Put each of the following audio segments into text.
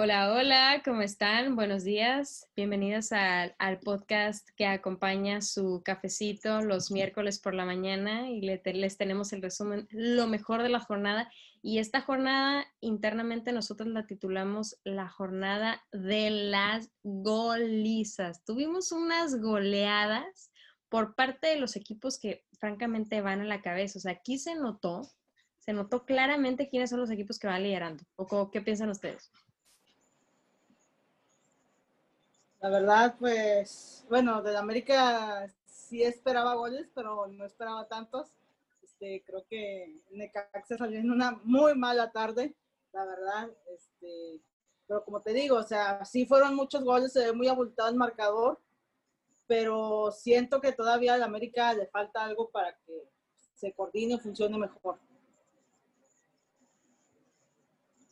Hola, hola, ¿cómo están? Buenos días. Bienvenidos al, podcast que acompaña su cafecito los miércoles por la mañana y les tenemos el resumen, lo mejor de la jornada. Y esta jornada internamente nosotros la titulamos la jornada de las golizas. Tuvimos unas goleadas por parte de los equipos que francamente van a la cabeza. O sea, aquí se notó, se notó claramente quiénes son los equipos que van liderando. ¿O qué piensan ustedes? La verdad, pues, bueno, de América sí esperaba goles, pero no esperaba tantos. Este, creo que Necaxa salió en una muy mala tarde, la verdad. Este, pero como te digo, o sea, sí fueron muchos goles, se ve muy abultado el marcador, pero siento que todavía a América le falta algo para que se coordine y funcione mejor.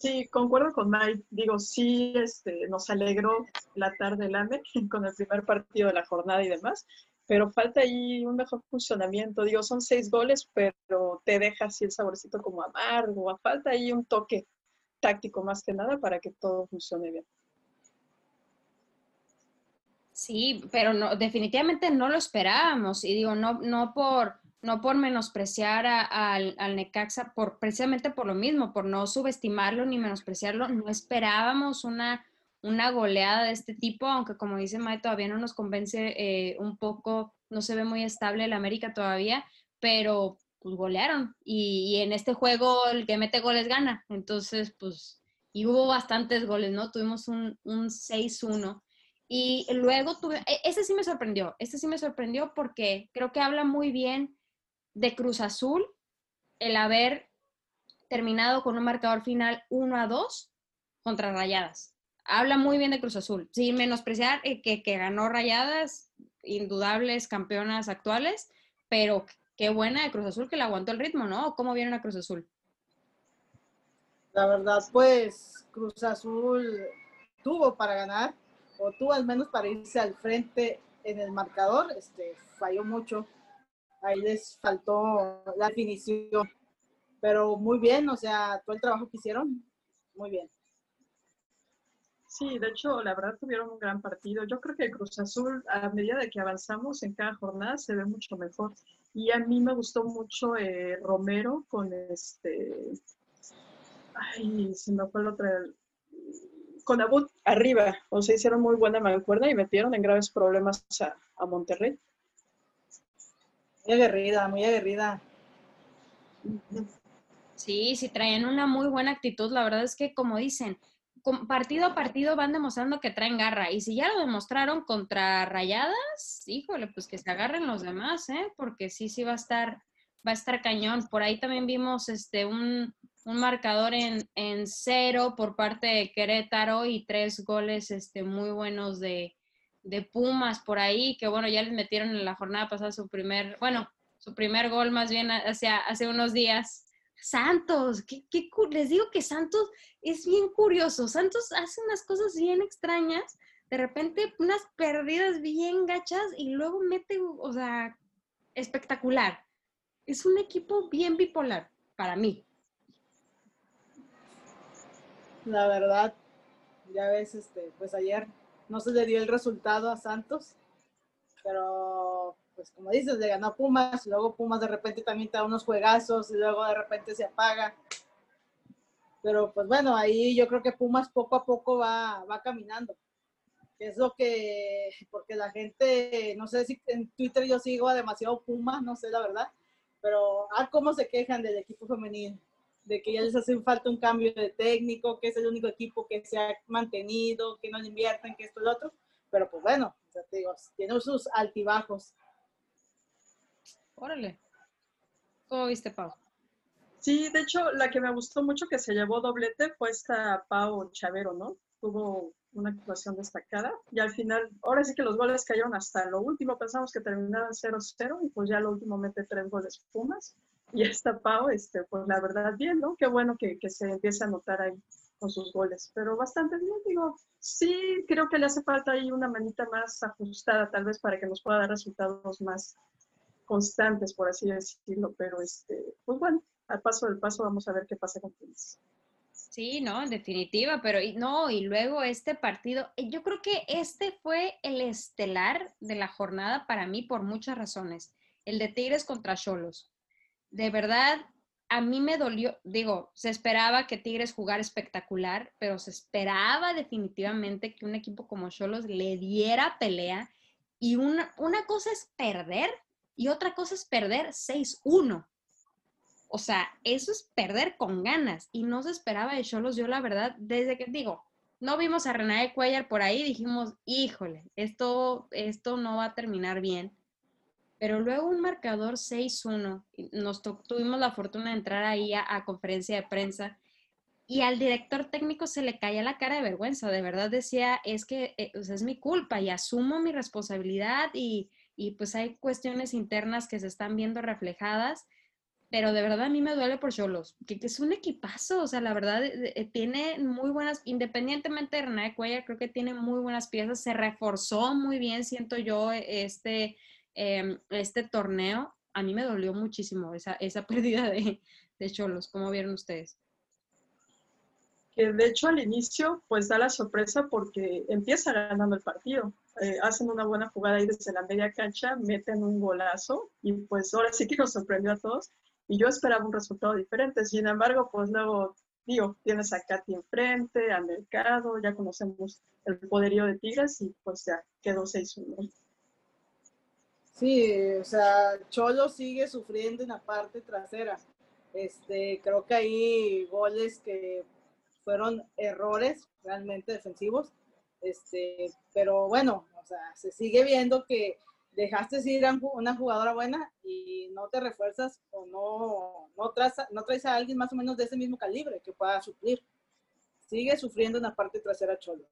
Sí, concuerdo con Mike. Digo, sí, este, nos alegró la tarde del AME con el primer partido de la jornada y demás, pero falta ahí un mejor funcionamiento. Digo, son seis goles, pero te deja así el saborcito como amargo. Falta ahí un toque táctico más que nada para que todo funcione bien. Sí, pero no, definitivamente no lo esperábamos. Y digo, no, no por no por menospreciar al, Necaxa, por, precisamente por lo mismo, por no subestimarlo ni menospreciarlo, no esperábamos una, una goleada de este tipo, aunque como dice Mae, todavía no nos convence eh, un poco, no se ve muy estable el América todavía, pero pues golearon y, en este juego el que mete goles gana, entonces pues, y hubo bastantes goles, ¿no? Tuvimos un, un 6-1. Y luego tuve, e, ese sí me sorprendió, ese sí me sorprendió porque creo que habla muy bien de Cruz Azul el haber terminado con un marcador final 1 a 2 contra Rayadas. Habla muy bien de Cruz Azul, sin menospreciar que, que ganó Rayadas, indudables campeonas actuales, pero qué buena de Cruz Azul que le aguantó el ritmo, ¿no? ¿Cómo vieron a Cruz Azul? La verdad, pues Cruz Azul tuvo para ganar, o tuvo al menos para irse al frente en el marcador, este, falló mucho ahí les faltó la definición. Pero muy bien, o sea, todo el trabajo que hicieron, muy bien. Sí, de hecho, la verdad tuvieron un gran partido. Yo creo que Cruz Azul, a medida de que avanzamos en cada jornada, se ve mucho mejor. Y a mí me gustó mucho eh, Romero con este. Ay, se me fue el otro. Con Abut arriba. O sea, hicieron muy buena mancuerna y metieron en graves problemas a Monterrey. Muy aguerrida, muy aguerrida. Sí, sí, traen una muy buena actitud. La verdad es que, como dicen, partido a partido van demostrando que traen garra. Y si ya lo demostraron contra Rayadas, híjole, pues que se agarren los demás, ¿eh? Porque sí, sí va a estar, va a estar cañón. Por ahí también vimos este un, marcador en, en, cero por parte de Querétaro y tres goles este, muy buenos de, de Pumas por ahí, que bueno, ya les metieron en la jornada pasada su primer, bueno, su primer gol más bien hace, hace unos días. Santos, ¿qué, qué, les digo que Santos es bien curioso. Santos hace unas cosas bien extrañas, de repente unas perdidas bien gachas y luego mete, o sea, espectacular. Es un equipo bien bipolar para mí. La verdad, ya ves, este, pues ayer no se le dio el resultado a Santos, pero pues como dices, le ganó Pumas, luego Pumas de repente también te da unos juegazos y luego de repente se apaga. Pero pues bueno, ahí yo creo que Pumas poco a poco va, va caminando. Es lo que, porque la gente, no sé si en Twitter yo sigo a demasiado Pumas, no sé la verdad, pero ah, cómo se quejan del equipo femenino de que ya les hace falta un cambio de técnico, que es el único equipo que se ha mantenido, que no le invierten, que esto y lo otro. Pero pues bueno, te digo, tiene sus altibajos. Órale. ¿Cómo viste, Pau? Sí, de hecho, la que me gustó mucho que se llevó doblete fue esta Pau Chavero, ¿no? Tuvo una actuación destacada y al final, ahora sí que los goles cayeron hasta lo último, pensamos que terminaban 0-0 y pues ya lo último mete tres goles Pumas y esta Pau, este, pues la verdad bien, ¿no? Qué bueno que, que se empiece a notar ahí con sus goles, pero bastante bien, digo, sí creo que le hace falta ahí una manita más ajustada tal vez para que nos pueda dar resultados más constantes, por así decirlo, pero este, pues bueno, al paso del paso vamos a ver qué pasa con Pumas. Sí, no, en definitiva, pero no, y luego este partido, eh, yo creo que este fue el estelar de la jornada para mí por muchas razones, el de Tigres contra Cholos. De verdad, a mí me dolió, digo, se esperaba que Tigres jugara espectacular, pero se esperaba definitivamente que un equipo como Cholos le diera pelea y una, una cosa es perder y otra cosa es perder 6-1. O sea, eso es perder con ganas y no se esperaba de Cholos. Yo la verdad, desde que digo, no vimos a René Cuellar por ahí, dijimos, híjole, esto, esto no va a terminar bien. Pero luego un marcador 6-1, nos tuvimos la fortuna de entrar ahí a, conferencia de prensa y al director técnico se le caía la cara de vergüenza. De verdad decía, es que eh, es mi culpa y asumo mi responsabilidad y, y pues hay cuestiones internas que se están viendo reflejadas pero de verdad a mí me duele por Cholos, que, es un equipazo, o sea, la verdad eh, eh, tiene muy buenas, independientemente de René Cuellar, creo que tiene muy buenas piezas, se reforzó muy bien, siento yo, este, em, este torneo. A mí me dolió muchísimo esa, esa pérdida de, de Cholos, ¿cómo vieron ustedes? Que de hecho al inicio pues da la sorpresa porque empieza ganando el partido. Eh, hacen una buena jugada ahí desde la media cancha, meten un golazo y pues ahora sí que nos sorprendió a todos y yo esperaba un resultado diferente. Sin embargo, pues luego, digo, tienes a Katy enfrente, a Mercado, ya conocemos el poderío de Tigres y pues ya quedó 6-1. Sí, o sea, Cholo sigue sufriendo en la parte trasera. Este, creo que hay goles que fueron errores realmente defensivos. Este, pero bueno, o sea, se sigue viendo que dejaste ir a una jugadora buena y no te refuerzas o no, no, traes, no traes a alguien más o menos de ese mismo calibre que pueda suplir. Sigue sufriendo en la parte trasera Cholos.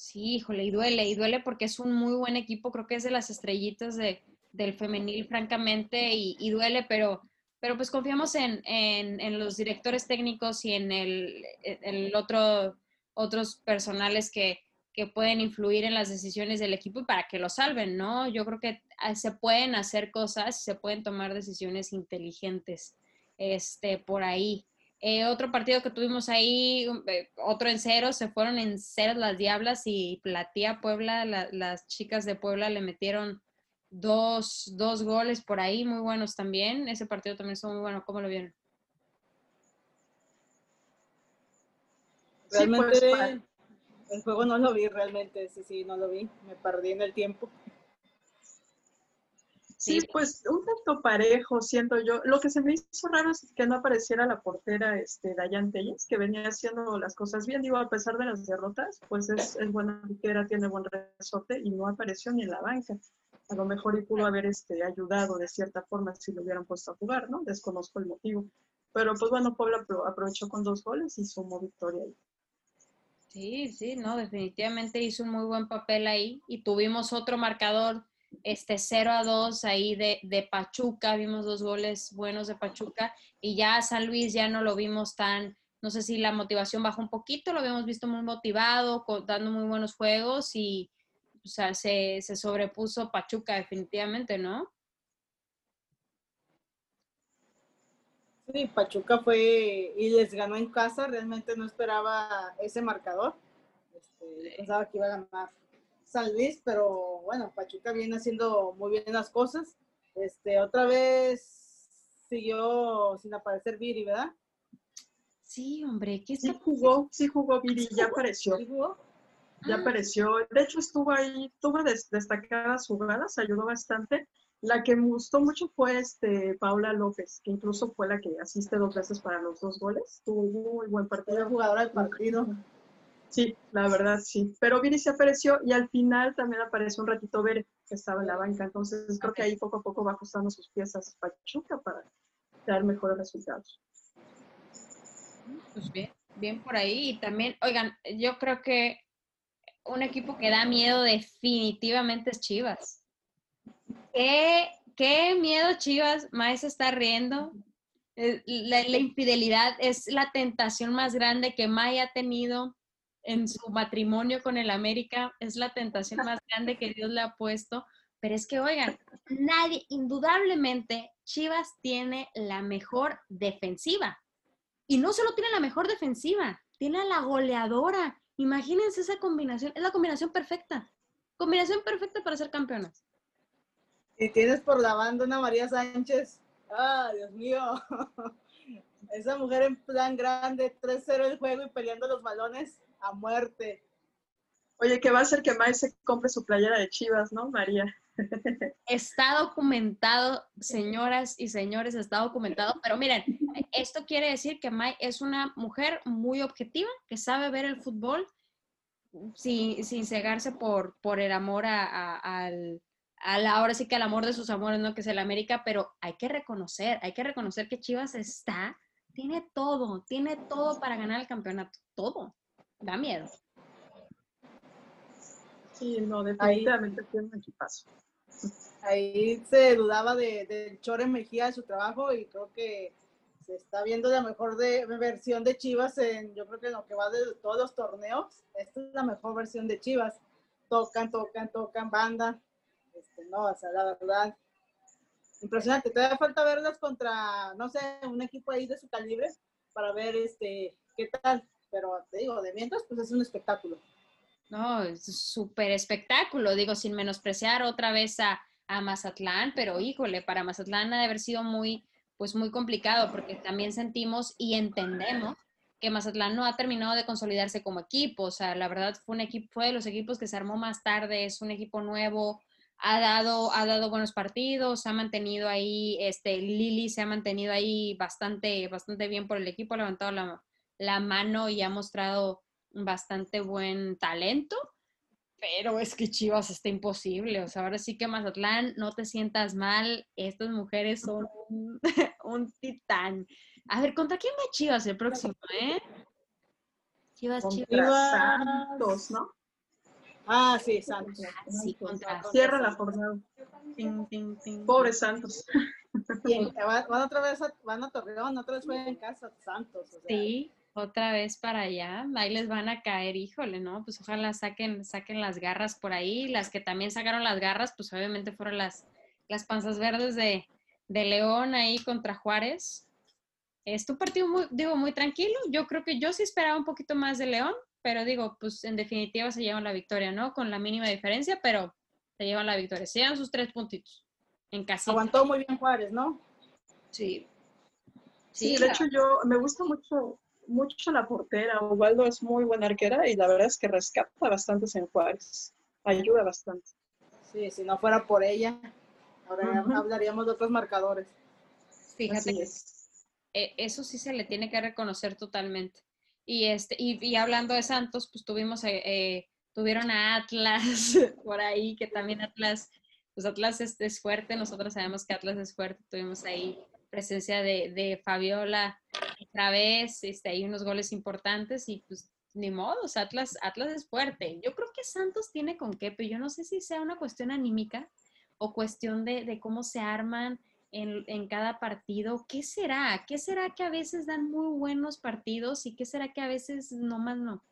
Sí, híjole, y duele, y duele porque es un muy buen equipo, creo que es de las estrellitas de, del femenil, francamente, y, duele, pero, pero pues confiamos en, en, en, los directores técnicos y en el, el otro, otros personales que, que pueden influir en las decisiones del equipo y para que lo salven, ¿no? Yo creo que ah, se pueden hacer cosas, se pueden tomar decisiones inteligentes este, por ahí. Eh, otro partido que tuvimos ahí, eh, otro en cero, se fueron en cero las Diablas y Platía Puebla, las chicas de Puebla le metieron dos, dos goles por ahí, muy buenos también. Ese partido también estuvo muy bueno. ¿Cómo lo vieron? Realmente, el juego no lo vi realmente, sí, sí, no lo vi, me perdí en el tiempo. Sí, pues un tanto parejo, siento yo. Lo que se me hizo raro es que no apareciera la portera este, Dayan Telles, que venía haciendo las cosas bien. Digo, a pesar de las derrotas, pues es, es buena piquera, tiene buen resorte y no apareció ni en la banca. A lo mejor y pudo haber este, ayudado de cierta forma si lo hubieran puesto a jugar, ¿no? Desconozco el motivo. Pero pues bueno, Puebla aprovechó con dos goles y sumó victoria ahí. Sí, sí, no, definitivamente hizo un muy buen papel ahí y tuvimos otro marcador, este 0 a 2 ahí de, de, Pachuca, vimos dos goles buenos de Pachuca y ya San Luis ya no lo vimos tan, no sé si la motivación bajó un poquito, lo habíamos visto muy motivado, dando muy buenos juegos y o sea, se, se sobrepuso Pachuca definitivamente, ¿no? Sí, Pachuca fue y les ganó en casa, realmente no esperaba ese marcador. Este, pensaba que iba a ganar San Luis, pero bueno, Pachuca viene haciendo muy bien las cosas. Este, otra vez siguió sin aparecer Viri, ¿verdad? Sí, hombre, ¿qué sí jugó, sí jugó Viri, ya apareció. Ya ah. apareció. De hecho, estuvo ahí, tuvo destacadas jugadas, ayudó bastante la que me gustó mucho fue este, Paula López, que incluso fue la que asiste dos veces para los dos goles. Tuvo un muy buen partido. jugadora del partido. Sí, la verdad sí. Pero Viri se apareció y al final también apareció un ratito Bere, que estaba en la banca. Entonces creo que ahí poco a poco va ajustando sus piezas Pachuca para dar mejores resultados. Pues bien, bien por ahí. Y también, oigan, yo creo que un equipo que da miedo definitivamente es Chivas. ¿Qué, qué miedo, Chivas? Maes está riendo. Eh, La, la infidelidad es la tentación más grande que May ha tenido en su matrimonio con el América. Es la tentación más grande que Dios le ha puesto. Pero es que, oigan, nadie, indudablemente, Chivas tiene la mejor defensiva. Y no solo tiene la mejor defensiva, tiene a la goleadora. Imagínense esa combinación, es la combinación perfecta. Combinación perfecta para ser campeonas. Y tienes por la banda una María Sánchez. Ah, Dios mío. Esa mujer en plan grande, 3-0 el juego y peleando los balones a muerte. Oye, ¿qué va a hacer que May se compre su playera de Chivas, no, María? Está documentado, señoras y señores, está documentado. Pero miren, esto quiere decir que Mai es una mujer muy objetiva, que sabe ver el fútbol sin, sin cegarse por, por el amor a- al, al- ahora sí que al amor de sus amores, ¿no? Que es el América, pero hay que reconocer, hay que reconocer que Chivas está, tiene todo, tiene todo para ganar el campeonato, todo. Da miedo. Sí, no, definitivamente tiene un equipazo. Ahí se dudaba de, del Chore Mejía de su trabajo y creo que se está viendo la mejor de, versión de Chivas en, yo creo que en lo que va de todos los torneos, esta es la mejor versión de Chivas. Tocan, tocan, tocan, banda. Este, no, o sea, la verdad, impresionante. Todavía falta verlas contra, no sé, un equipo ahí de su calibre para ver este qué tal. Pero te digo, de mientras, pues es un espectáculo. No, es súper espectáculo, digo, sin menospreciar otra vez a, a Mazatlán, pero híjole, para Mazatlán ha de haber sido muy, pues muy complicado, porque también sentimos y entendemos que Mazatlán no ha terminado de consolidarse como equipo, o sea, la verdad fue un equipo, fue de los equipos que se armó más tarde, es un equipo nuevo, ha dado, ha dado buenos partidos, ha mantenido ahí, este, Lili se ha mantenido ahí bastante, bastante bien por el equipo, ha levantado la, la mano y ha mostrado bastante buen talento, pero es que Chivas está imposible. O sea, ahora sí que Mazatlán, no te sientas mal, estas mujeres son un, un titán. A ver, ¿contra quién va Chivas el próximo, eh? Chivas, Chivas. Santos, ¿no? Ah, sí, Santos. Sí, contra Cierra la jornada. Pobre Santos. Bien, van, van otra vez a, van a Torreón, otra vez juegan en casa, Santos. o sea, Sí, otra vez para allá. Ahí les van a caer, híjole, ¿no? Pues ojalá saquen, saquen las garras por ahí. Las que también sacaron las garras, pues obviamente fueron las, las panzas verdes de, de León ahí contra Juárez. Es un partido muy, digo, muy tranquilo. Yo creo que yo sí esperaba un poquito más de León, pero digo, pues en definitiva se llevan la victoria, ¿no? Con la mínima diferencia, pero se llevan la victoria. Se llevan sus tres puntitos en casita. Aguantó muy bien Juárez, ¿no? Sí. Sí, de hecho yo me gusta mucho mucho la portera. Ubaldo es muy buena arquera y la verdad es que rescata bastantes en Juárez. Ayuda bastante. Sí, si no fuera por ella, ahora Ujú. hablaríamos de otros marcadores. Fíjate Así que es. eh, eso sí se le tiene que reconocer totalmente. Y este, y, y hablando de Santos, pues tuvimos, eh, eh, tuvieron a Atlas por ahí, que también Atlas, pues Atlas es, es fuerte, nosotros sabemos que Atlas es fuerte, tuvimos ahí presencia de, de Fabiola otra vez, este, hay unos goles importantes y pues ni modo, o sea, Atlas, Atlas es fuerte. Yo creo que Santos tiene con qué, pero yo no sé si sea una cuestión anímica o cuestión de, de cómo se arman en, en cada partido. ¿Qué será? ¿Qué será que a veces dan muy buenos partidos y qué será que a veces no más no?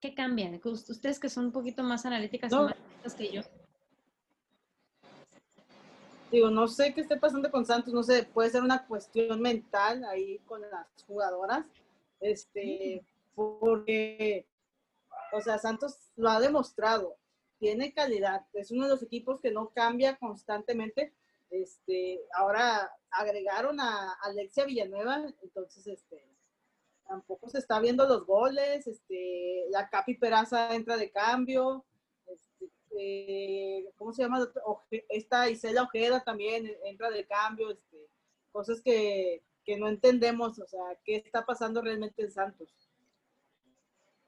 ¿Qué cambian? Us- Ustedes que son un poquito más analíticas y más que yo. Digo, no sé qué esté pasando con Santos, no sé, puede ser una cuestión mental ahí con las jugadoras, este, porque, o sea, Santos lo ha demostrado, tiene calidad, es uno de los equipos que no cambia constantemente, este, ahora agregaron a Alexia Villanueva, entonces, este, tampoco se está viendo los goles, este, la Capi Peraza entra de cambio, eh, ¿cómo se llama? Esta Isela Ojeda también entra de cambio, este, cosas que, que no entendemos, o sea, qué está pasando realmente en Santos.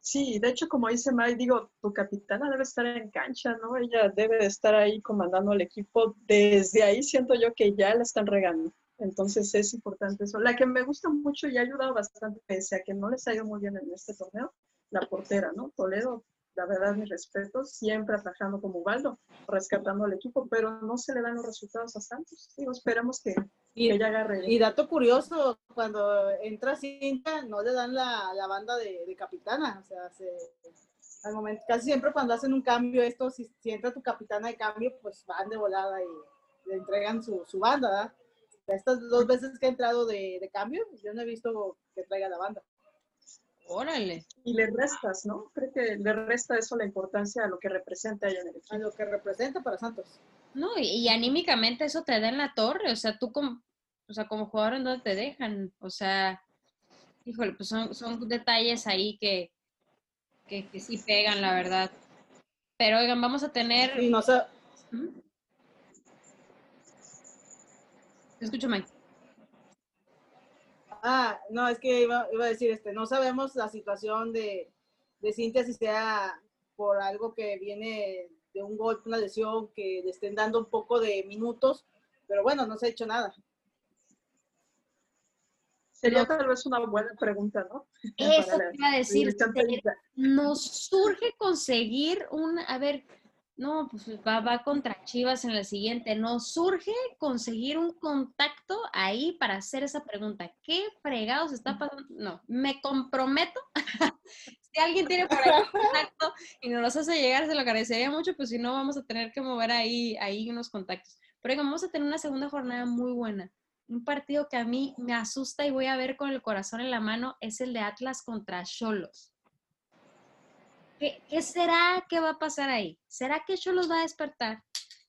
Sí, de hecho, como dice May, digo, tu capitana debe estar en cancha, ¿no? Ella debe de estar ahí comandando al equipo. Desde ahí siento yo que ya la están regando. Entonces es importante eso. La que me gusta mucho y ha ayudado bastante, pese a que no les ha ido muy bien en este torneo, la portera, ¿no? Toledo, la verdad, mi respeto, siempre atajando como Ubaldo, rescatando al equipo, pero no se le dan los resultados a Santos. Digo, esperamos que, Y, que ella agarre. y dato curioso, cuando entra Cinta, no le dan la, la banda de, de capitana. O sea, se, al momento, casi siempre cuando hacen un cambio, esto, si, si entra tu capitana de cambio, pues van de volada y le entregan su, su banda, ¿verdad? Estas dos veces que ha entrado de, de cambio, yo no he visto que traiga la banda. Órale. Y le restas, ¿no? Creo que le resta eso la importancia a lo que representa ella en el A lo que representa para Santos. No, y, y anímicamente eso te da en la torre, o sea, tú como, o sea, como jugador en donde te dejan, o sea, híjole, pues son, son detalles ahí que, que, que sí pegan, la verdad. Pero oigan, vamos a tener... No sé, Ujú. Te escucho, Mike. Ah, no, es que iba, iba a decir, este, no sabemos la situación de, de Cintia si sea por algo que viene de un golpe, una lesión, que le estén dando un poco de minutos, pero bueno, no se ha hecho nada. Sería tal vez una buena pregunta, ¿no? Eso te iba a decir, nos surge conseguir un, a ver, no, pues va, va contra Chivas en el siguiente, nos surge conseguir un contacto ahí para hacer esa pregunta. ¿Qué fregados está pasando? No, me comprometo. si alguien tiene por ahí un contacto y nos los hace llegar, se lo agradecería mucho, pues si no, vamos a tener que mover ahí, ahí unos contactos. Pero oigan, vamos a tener una segunda jornada muy buena. Un partido que a mí me asusta y voy a ver con el corazón en la mano es el de Atlas contra Cholos. ¿Qué, será que va a pasar ahí? ¿Será que Cholos va a despertar?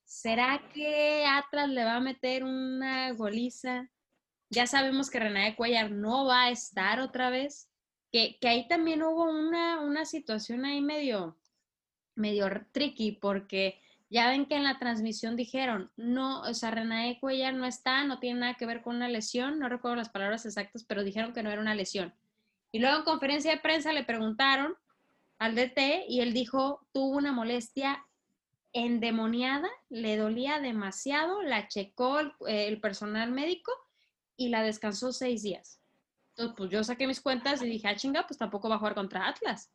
¿Será que Atlas le va a meter una goliza? Ya sabemos que René Cuellar no va a estar otra vez. Que, que ahí también hubo una, una situación ahí medio, medio tricky, porque ya ven que en la transmisión dijeron, no, o sea, René Cuellar no está, no tiene nada que ver con una lesión, no recuerdo las palabras exactas, pero dijeron que no era una lesión. Y luego en conferencia de prensa le preguntaron al DT y él dijo, tuvo una molestia endemoniada, le dolía demasiado, la checó el, el personal médico y la descansó seis días. Entonces, pues yo saqué mis cuentas y dije, ah, chinga, pues tampoco va a jugar contra Atlas.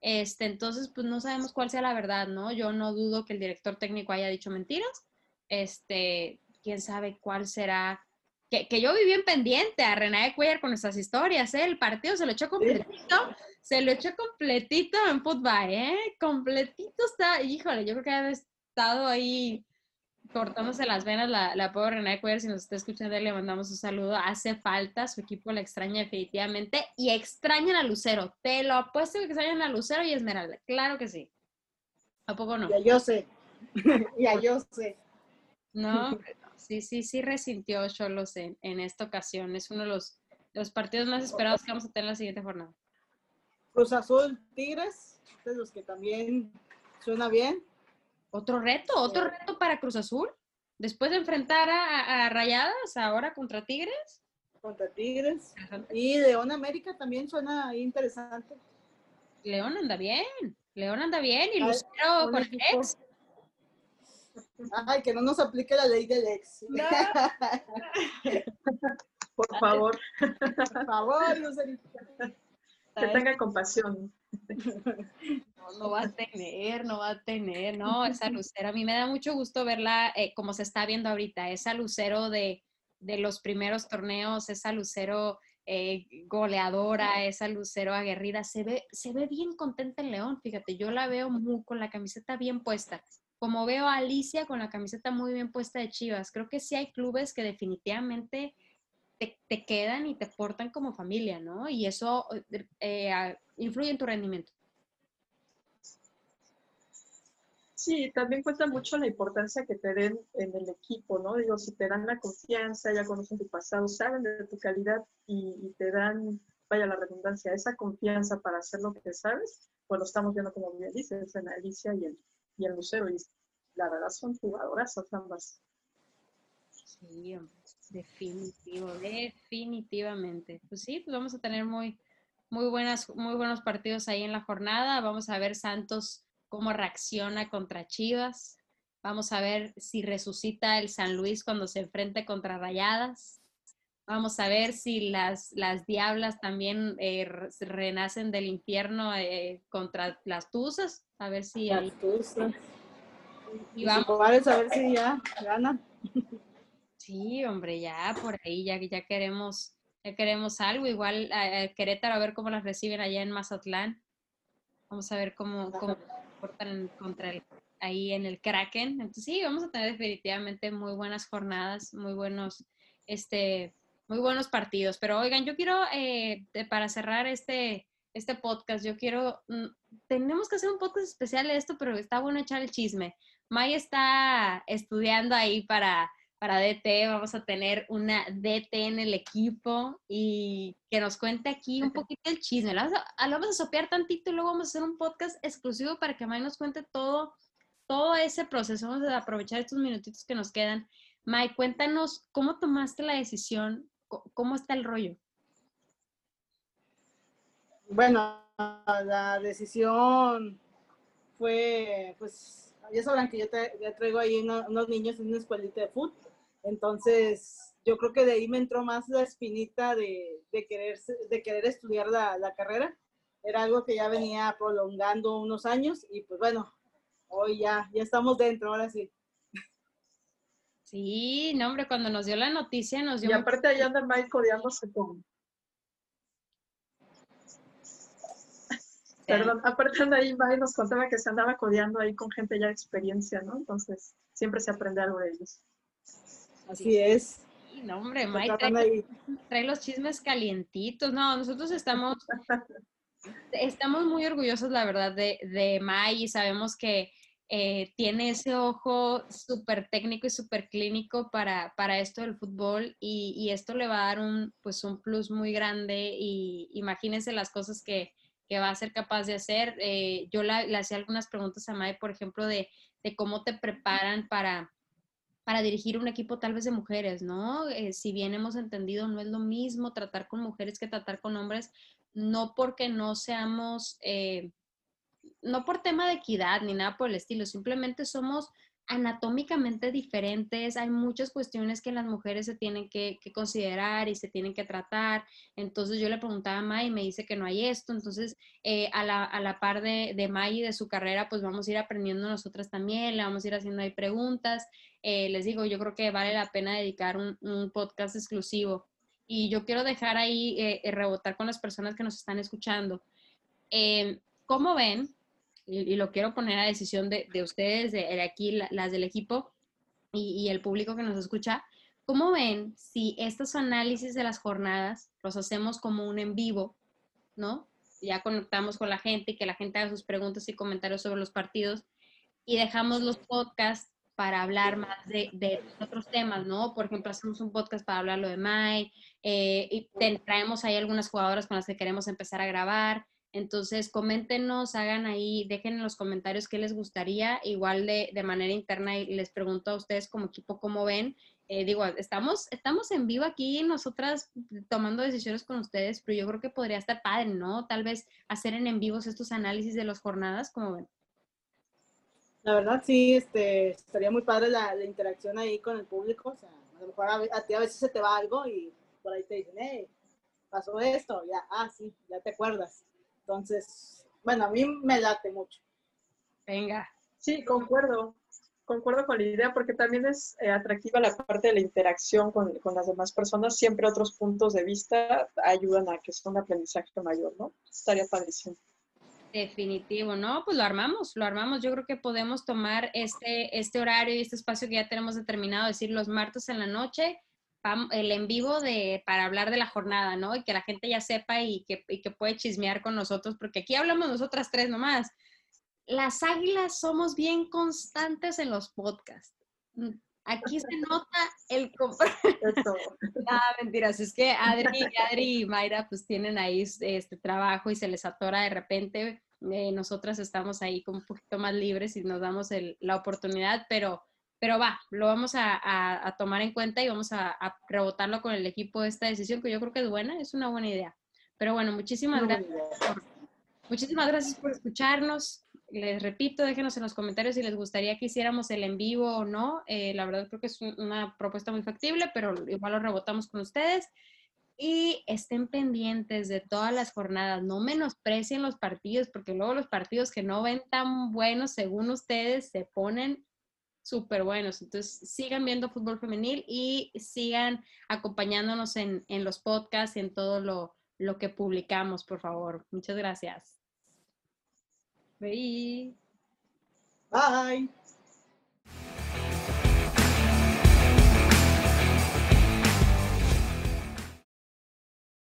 Este, entonces, pues no sabemos cuál sea la verdad, ¿no? Yo no dudo que el director técnico haya dicho mentiras. Este, quién sabe cuál será. Que, que yo viví en pendiente a René Cuellar con esas historias, ¿eh? El partido se lo echó completito, se lo echó completito en fútbol, ¿eh? Completito está, híjole, yo creo que había estado ahí cortándose las venas la, la pobre René Cuellar, si nos está escuchando, le mandamos un saludo. Hace falta, su equipo la extraña definitivamente y extrañan a Lucero. Te lo apuesto que extrañan a Lucero y Esmeralda. Claro que sí. ¿A poco no? Ya yo sé. ya yo sé. No, sí, sí, sí resintió Cholos en, en esta ocasión. Es uno de los, de los partidos más esperados que vamos a tener en la siguiente jornada. Cruz Azul, Tigres, de los que también suena bien. Otro reto, otro reto para Cruz Azul. Después de enfrentar a, a Rayadas, ahora contra Tigres. contra Tigres. Y León América también suena interesante. León anda bien, León anda bien y Lucero con equipo. ex. Ay, que no nos aplique la ley del ex. Por favor, Por favor, Lucerito. Que tenga compasión. No, no va a tener, no va a tener, no, esa Lucero. A mí me da mucho gusto verla eh, como se está viendo ahorita, esa Lucero de, de los primeros torneos, esa Lucero eh, goleadora, esa Lucero aguerrida, se ve, se ve bien contenta en León, fíjate, yo la veo muy, con la camiseta bien puesta. Como veo a Alicia con la camiseta muy bien puesta de Chivas, creo que sí hay clubes que definitivamente te, te quedan y te portan como familia, ¿no? Y eso eh, influye en tu rendimiento. Sí, también cuenta mucho la importancia que te den en el equipo, ¿no? Digo, si te dan la confianza, ya conocen tu pasado, saben de tu calidad y, y te dan, vaya la redundancia, esa confianza para hacer lo que sabes, pues lo estamos viendo como bien dices, en Alicia y en, y en Lucero. Y la verdad son jugadoras ambas. Sí, hombre, definitivo, definitivamente. Pues sí, pues vamos a tener muy, muy buenas, muy buenos partidos ahí en la jornada. Vamos a ver Santos cómo reacciona contra Chivas. Vamos a ver si resucita el San Luis cuando se enfrente contra Rayadas. Vamos a ver si las, las diablas también eh, re- renacen del infierno eh, contra las tuzas. A ver si ahí- Las tuzas. y Y vamos. A ver si ya ganan. Sí, hombre, ya por ahí ya, ya queremos, ya queremos algo. Igual a, a Querétaro a ver cómo las reciben allá en Mazatlán. Vamos a ver cómo, cómo se comportan contra el, ahí en el Kraken. Entonces sí, vamos a tener definitivamente muy buenas jornadas, muy buenos, este, muy buenos partidos. Pero oigan, yo quiero, eh, de- para cerrar este, este podcast, yo quiero, mm, tenemos que hacer un podcast especial de esto, pero está bueno echar el chisme. May está estudiando ahí para, para DT, vamos a tener una DT en el equipo y que nos cuente aquí un poquito el chisme. Lo vamos a, lo vamos a sopear tantito y luego vamos a hacer un podcast exclusivo para que May nos cuente todo, todo ese proceso. Vamos a aprovechar estos minutitos que nos quedan. May, cuéntanos cómo tomaste la decisión, cómo está el rollo. Bueno, la decisión fue, pues, ya sabrán que yo tra- traigo ahí una- unos niños en una escuelita de fútbol. Entonces, yo creo que de ahí me entró más la espinita de, de, querer, de querer estudiar la, la carrera. Era algo que ya venía prolongando unos años y pues bueno, hoy ya, ya estamos dentro, ahora sí. Sí, no, hombre, cuando nos dio la noticia nos dio Y aparte allá anda Mike codeándose con... Perdón, aparte anda ahí Mike nos contaba que se andaba codeando ahí con gente ya de experiencia, ¿no? Entonces, siempre se aprende algo de ellos. Así es. No, hombre, tratando trae, trae los chismes calientitos. No, nosotros estamos, estamos muy orgullosos, la verdad, de, de Mai y sabemos que eh, tiene ese ojo súper técnico y súper clínico para, para esto del fútbol y, y esto le va a dar un, pues, un plus muy grande y imagínense las cosas que, que va a ser capaz de hacer. Eh, yo la- le hacía algunas preguntas a Mai, por ejemplo, de, de cómo te preparan para para dirigir un equipo tal vez de mujeres, ¿no? Eh, si bien hemos entendido, no es lo mismo tratar con mujeres que tratar con hombres, no porque no seamos, eh, no por tema de equidad ni nada por el estilo, simplemente somos anatómicamente diferentes, hay muchas cuestiones que las mujeres se tienen que, considerar y se tienen que tratar. Entonces yo le preguntaba a May y me dice que no hay esto, entonces eh, a, la, a la par de, de May y de su carrera, pues vamos a ir aprendiendo nosotras también, le vamos a ir haciendo ahí preguntas. Eh, les digo, yo creo que vale la pena dedicar un, podcast exclusivo. Y yo quiero dejar ahí, eh, eh, rebotar con las personas que nos están escuchando. ¿Cómo ven? Y, y lo quiero poner a decisión de, de ustedes, de, de aquí, la- las del equipo y, y el público que nos escucha. ¿Cómo ven si estos análisis de las jornadas los hacemos como un en vivo, ¿no? Ya conectamos con la gente y que la gente haga sus preguntas y comentarios sobre los partidos y dejamos los podcasts para hablar más de, de otros temas, ¿no? Por ejemplo, hacemos un podcast para hablar lo de Mai, eh, y traemos ahí algunas jugadoras con las que queremos empezar a grabar. Entonces, coméntenos, hagan ahí, dejen en los comentarios qué les gustaría. Igual de, de manera interna y les pregunto a ustedes como equipo cómo ven. Eh, digo, estamos, estamos en vivo aquí, nosotras tomando decisiones con ustedes, pero yo creo que podría estar padre, ¿no? Tal vez hacer en en vivos estos análisis de las jornadas, como ven. La verdad, sí, este, estaría muy padre la, la interacción ahí con el público. O sea, a lo mejor a, a ti a veces se te va algo y por ahí te dicen, hey, pasó esto, ya, ah, sí, ya te acuerdas. Entonces, bueno, a mí me late mucho. Venga. Sí, concuerdo. Concuerdo con la idea porque también es eh, atractiva la parte de la interacción con, con las demás personas. Siempre otros puntos de vista ayudan a que sea un aprendizaje mayor, ¿no? Estaría padrísimo. Definitivo, ¿no? Pues lo armamos, lo armamos. Yo creo que podemos tomar este, este horario y este espacio que ya tenemos determinado, decir los martes en la noche, el en vivo de, para hablar de la jornada, ¿no? Y que la gente ya sepa y que, y que puede chismear con nosotros, porque aquí hablamos nosotras tres nomás. Las águilas somos bien constantes en los podcasts. Aquí se nota el... comp- Eso. Ah, mentiras, es que Adri, Adri y Mayra pues tienen ahí este trabajo y se les atora de repente. Eh, nosotras estamos ahí como un poquito más libres y nos damos el- la oportunidad, pero, pero va, lo vamos a, a- a tomar en cuenta y vamos a, a rebotarlo con el equipo esta decisión que yo creo que es buena, es una buena idea. Pero bueno, muchísimas Muy gracias. por- muchísimas gracias por escucharnos. les repito, déjenos en los comentarios si les gustaría que hiciéramos el en vivo o no. Eh, la verdad creo que es una propuesta muy factible, pero igual lo rebotamos con ustedes. Y estén pendientes de todas las jornadas, no menosprecien los partidos, porque luego los partidos que no ven tan buenos según ustedes se ponen súper buenos. Entonces, sigan viendo fútbol femenil y sigan acompañándonos en, en los podcasts y en todo lo, lo que publicamos, por favor. Muchas gracias. Bye. Bye.